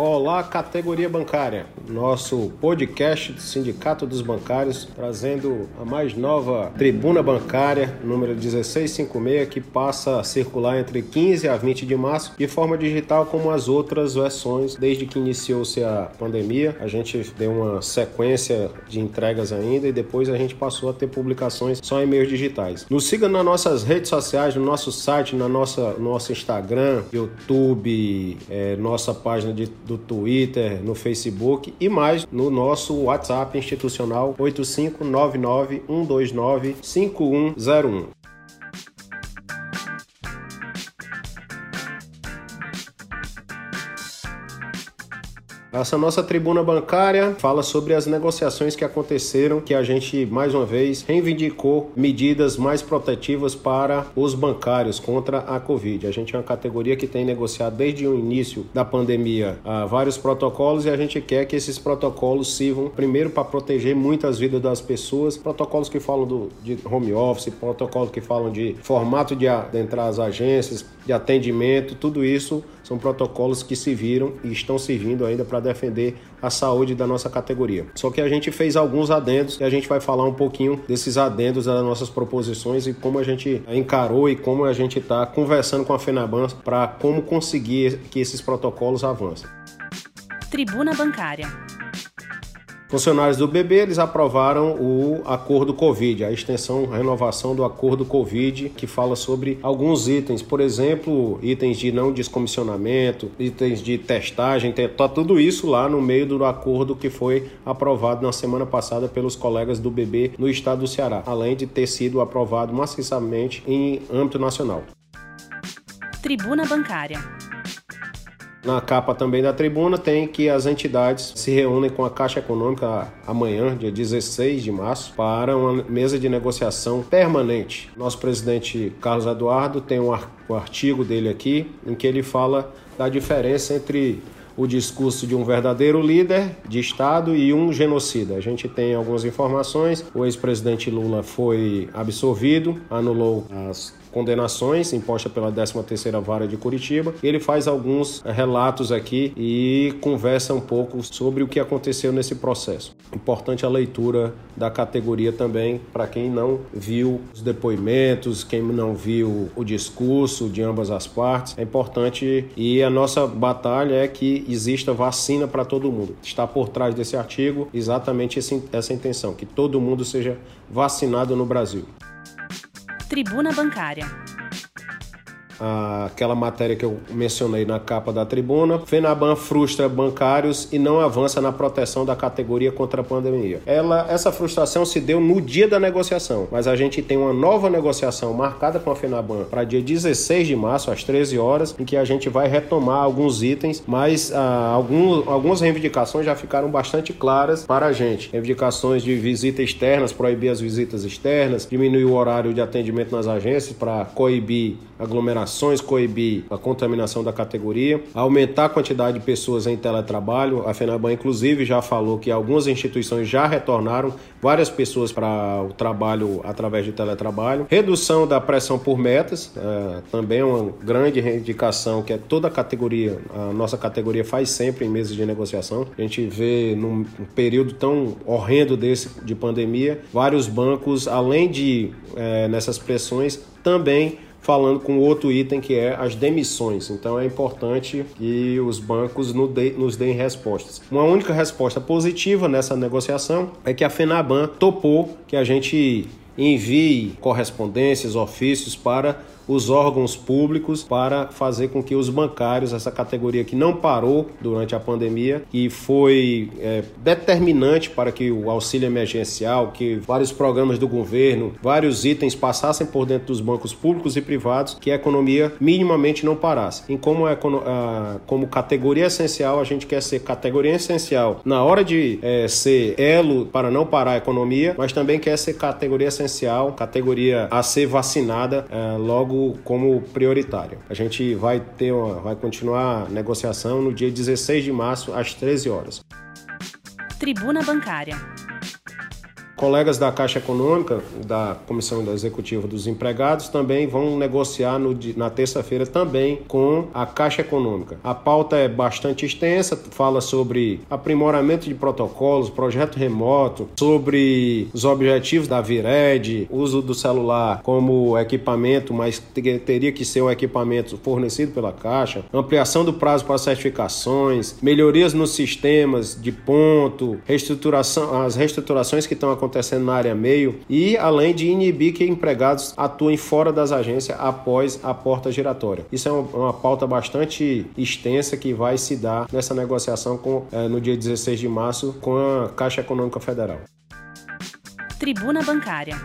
Olá, categoria bancária. Nosso podcast do Sindicato dos Bancários trazendo a mais nova Tribuna Bancária, número 1656, que passa a circular entre 15 a 20 de março de forma digital, como as outras versões, desde que iniciou-se a pandemia. A gente deu uma sequência de entregas ainda e depois a gente passou a ter publicações só em meios digitais. Nos siga nas nossas redes sociais, no nosso site, na nossa nosso Instagram, YouTube, é, nossa página de do Twitter, no Facebook e mais no nosso WhatsApp institucional 8599 129 5101. Essa nossa tribuna bancária fala sobre as negociações que aconteceram, que a gente mais uma vez reivindicou medidas mais protetivas para os bancários contra a Covid. A gente é uma categoria que tem negociado desde o início da pandemia ah, vários protocolos e a gente quer que esses protocolos sirvam primeiro para proteger muitas vidas das pessoas, protocolos que falam do, de home office, protocolos que falam de formato de adentrar as agências, de atendimento, tudo isso são protocolos que se viram e estão servindo ainda para defender a saúde da nossa categoria. Só que a gente fez alguns adendos e a gente vai falar um pouquinho desses adendos das nossas proposições e como a gente encarou e como a gente está conversando com a FENABAN para como conseguir que esses protocolos avancem. Tribuna Bancária. Funcionários do BB eles aprovaram o acordo Covid, a extensão, a renovação do acordo Covid, que fala sobre alguns itens, por exemplo, itens de não descomissionamento, itens de testagem, tá tudo isso lá no meio do acordo que foi aprovado na semana passada pelos colegas do BB no estado do Ceará, além de ter sido aprovado maciçamente em âmbito nacional. Tribuna Bancária. Na capa também da tribuna tem que as entidades se reúnem com a Caixa Econômica amanhã, dia 16 de março, para uma mesa de negociação permanente. Nosso presidente Carlos Eduardo tem um artigo dele aqui em que ele fala da diferença entre o discurso de um verdadeiro líder de Estado e um genocida. A gente tem algumas informações. O ex-presidente Lula foi absolvido, anulou as condenações impostas pela 13ª Vara de Curitiba. Ele faz alguns eh, relatos aqui e conversa um pouco sobre o que aconteceu nesse processo. Importante a leitura da categoria também para quem não viu os depoimentos, quem não viu o discurso de ambas as partes. É importante e a nossa batalha é que exista vacina para todo mundo. Está por trás desse artigo exatamente essa intenção, que todo mundo seja vacinado no Brasil. Tribuna Bancária aquela matéria que eu mencionei na capa da tribuna. FENABAN frustra bancários e não avança na proteção da categoria contra a pandemia. Ela, essa frustração se deu no dia da negociação, mas a gente tem uma nova negociação marcada com a FENABAN para dia 16 de março, às 13 horas, em que a gente vai retomar alguns itens, mas ah, algum, algumas reivindicações já ficaram bastante claras para a gente. Reivindicações de visita externas, proibir as visitas externas, diminuir o horário de atendimento nas agências para coibir aglomerações, coibir a contaminação da categoria, aumentar a quantidade de pessoas em teletrabalho. A FENABAN, inclusive, já falou que algumas instituições já retornaram várias pessoas para o trabalho através de teletrabalho. Redução da pressão por metas, é, também é uma grande reivindicação que é toda a categoria, a nossa categoria faz sempre em meses de negociação. A gente vê num período tão horrendo desse de pandemia, vários bancos, além de é, nessas pressões, também falando com outro item que é as demissões. Então é importante que os bancos nos deem respostas. Uma única resposta positiva nessa negociação é que a FENABAN topou que a gente envie correspondências, ofícios para os órgãos públicos para fazer com que os bancários, essa categoria que não parou durante a pandemia e foi é, determinante para que o auxílio emergencial, que vários programas do governo, vários itens passassem por dentro dos bancos públicos e privados, que a economia minimamente não parasse. E como, a, como categoria essencial, a gente quer ser categoria essencial na hora de é, ser elo para não parar a economia, mas também quer ser categoria essencial, categoria a ser vacinada é, logo como prioritário. A gente vai ter uma, vai continuar a negociação no dia 16 de março às 13 horas. Tribuna Bancária. Colegas da Caixa Econômica, da Comissão Executiva dos Empregados, também vão negociar no, na terça-feira também com a Caixa Econômica. A pauta é bastante extensa, fala sobre aprimoramento de protocolos, projeto remoto, sobre os objetivos da Vired, uso do celular como equipamento, mas teria que ser um equipamento fornecido pela Caixa, ampliação do prazo para certificações, melhorias nos sistemas de ponto, reestruturação, as reestruturações que estão acontecendo acontecendo na área meio e além de inibir que empregados atuem fora das agências após a porta giratória. Isso é uma, pauta bastante extensa que vai se dar nessa negociação com, é, no dia 16 de março com a Caixa Econômica Federal. Tribuna Bancária.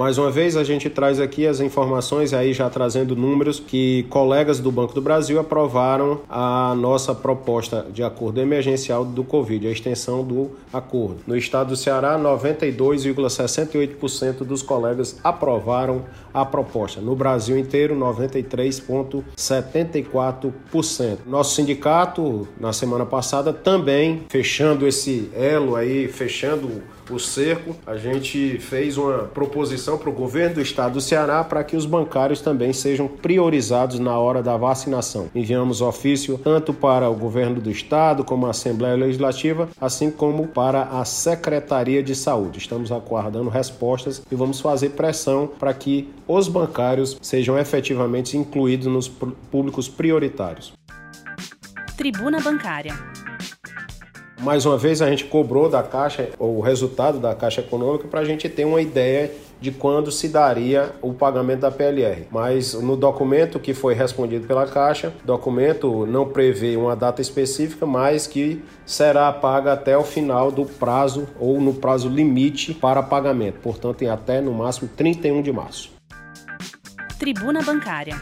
Mais uma vez, a gente traz aqui as informações, aí já trazendo números, que colegas do Banco do Brasil aprovaram a nossa proposta de acordo emergencial do Covid, a extensão do acordo. No estado do Ceará, 92,68% dos colegas aprovaram a proposta. No Brasil inteiro, 93,74%. Nosso sindicato, na semana passada, também fechando esse elo aí, fechando o cerco, a gente fez uma proposição para o governo do estado do Ceará para que os bancários também sejam priorizados na hora da vacinação. Enviamos ofício tanto para o governo do estado como a Assembleia Legislativa, assim como para a Secretaria de Saúde. Estamos aguardando respostas e vamos fazer pressão para que os bancários sejam efetivamente incluídos nos públicos prioritários. Tribuna Bancária. Mais uma vez, a gente cobrou da Caixa o resultado da Caixa Econômica para a gente ter uma ideia de quando se daria o pagamento da PLR. Mas no documento que foi respondido pela Caixa, documento não prevê uma data específica, mas que será paga até o final do prazo ou no prazo limite para pagamento. Portanto, em até no máximo 31 de março. Tribuna Bancária.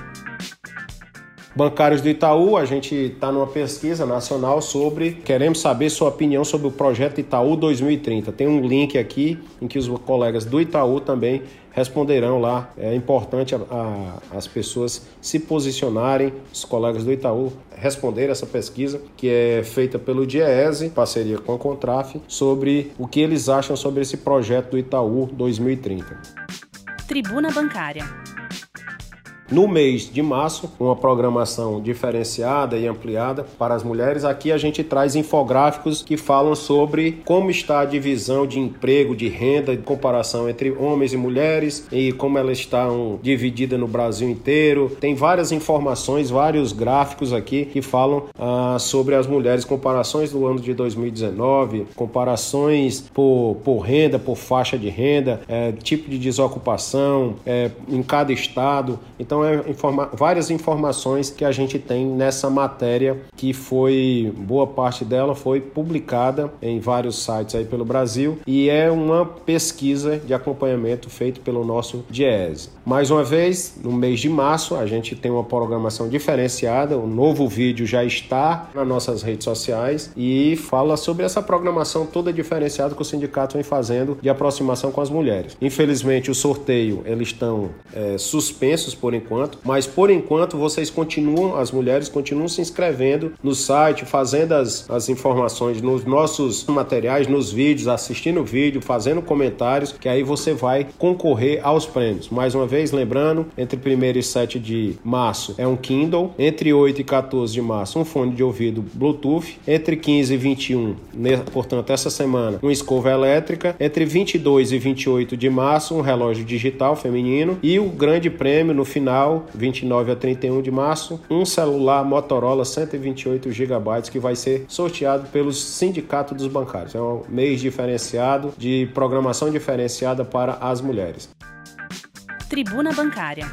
Bancários do Itaú, a gente está numa pesquisa nacional sobre. Queremos saber sua opinião sobre o projeto Itaú 2030. Tem um link aqui em que os colegas do Itaú também responderão lá. É importante a, a, as pessoas se posicionarem, os colegas do Itaú responderem essa pesquisa que é feita pelo DIEESE, parceria com a Contraf, sobre o que eles acham sobre esse projeto do Itaú 2030. Tribuna Bancária. No mês de março, uma programação diferenciada e ampliada para as mulheres. Aqui a gente traz infográficos que falam sobre como está a divisão de emprego, de renda, de comparação entre homens e mulheres e como elas estão divididas no Brasil inteiro. Tem várias informações, vários gráficos aqui que falam ah, sobre as mulheres, comparações do ano de 2019, comparações por, por renda, por faixa de renda, é, tipo de desocupação é, em cada estado. Então, então, é informa várias informações que a gente tem nessa matéria, que foi, boa parte dela foi publicada em vários sites aí pelo Brasil e é uma pesquisa de acompanhamento feito pelo nosso DIESE. Mais uma vez, no mês de março, a gente tem uma programação diferenciada, o um novo vídeo já está nas nossas redes sociais e fala sobre essa programação toda diferenciada que o sindicato vem fazendo de aproximação com as mulheres. Infelizmente, o sorteio, eles estão é, suspensos por enquanto enquanto, mas por enquanto vocês continuam, as mulheres continuam se inscrevendo no site, fazendo as, as informações nos nossos materiais, nos vídeos, assistindo o vídeo, fazendo comentários, que aí você vai concorrer aos prêmios. Mais uma vez, lembrando, entre 1 e 7 de março é um Kindle, entre 8 e 14 de março um fone de ouvido Bluetooth, entre 15 e 21, portanto, essa semana, uma escova elétrica, entre 22 e 28 de março um relógio digital feminino e o grande prêmio no final final, 29 a 31 de março, um celular Motorola 128 GB que vai ser sorteado pelo Sindicato dos Bancários. É um mês diferenciado de programação diferenciada para as mulheres. Tribuna Bancária.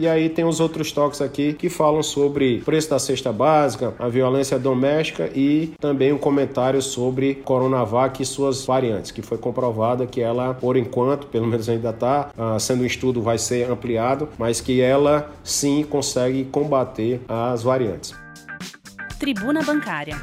E aí tem os outros toques aqui que falam sobre preço da cesta básica, a violência doméstica e também um comentário sobre Coronavac e suas variantes, que foi comprovada que ela, por enquanto, pelo menos ainda está uh, sendo um estudo, vai ser ampliado, mas que ela sim consegue combater as variantes. Tribuna Bancária.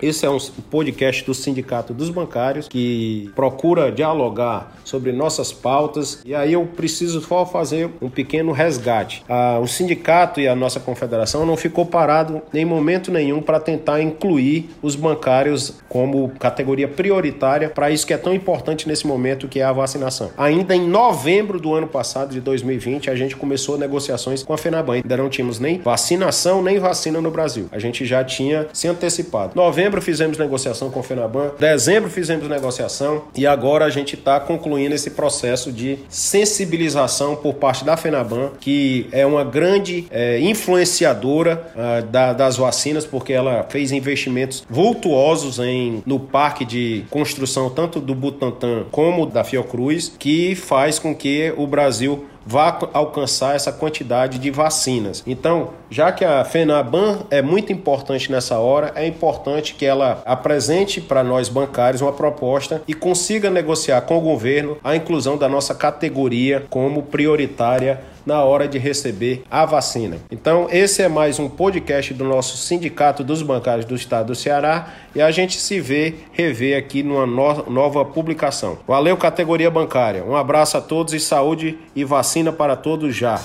Esse é um podcast do Sindicato dos Bancários que procura dialogar sobre nossas pautas. E aí eu preciso só fazer um pequeno resgate. Ah, o sindicato e a nossa confederação não ficou parado em momento nenhum para tentar incluir os bancários como categoria prioritária para isso que é tão importante nesse momento que é a vacinação. Ainda em novembro do ano passado, de 2020, a gente começou negociações com a FENABAN. Ainda não tínhamos nem vacinação nem vacina no Brasil. A gente já tinha se antecipado. Novembro fizemos negociação com a FENABAN, dezembro fizemos negociação e agora a gente está concluindo esse processo de sensibilização por parte da FENABAN, que é uma grande é, influenciadora uh, da, das vacinas, porque ela fez investimentos vultuosos em, no parque de construção tanto do Butantan como da Fiocruz, que faz com que o Brasil vá alcançar essa quantidade de vacinas. Então, já que a FENABAN é muito importante nessa hora, é importante que ela apresente para nós bancários uma proposta e consiga negociar com o governo a inclusão da nossa categoria como prioritária na hora de receber a vacina. Então, esse é mais um podcast do nosso Sindicato dos Bancários do Estado do Ceará e a gente se vê, revê aqui numa no nova publicação. Valeu, categoria bancária. Um abraço a todos e saúde e vacina para todos já.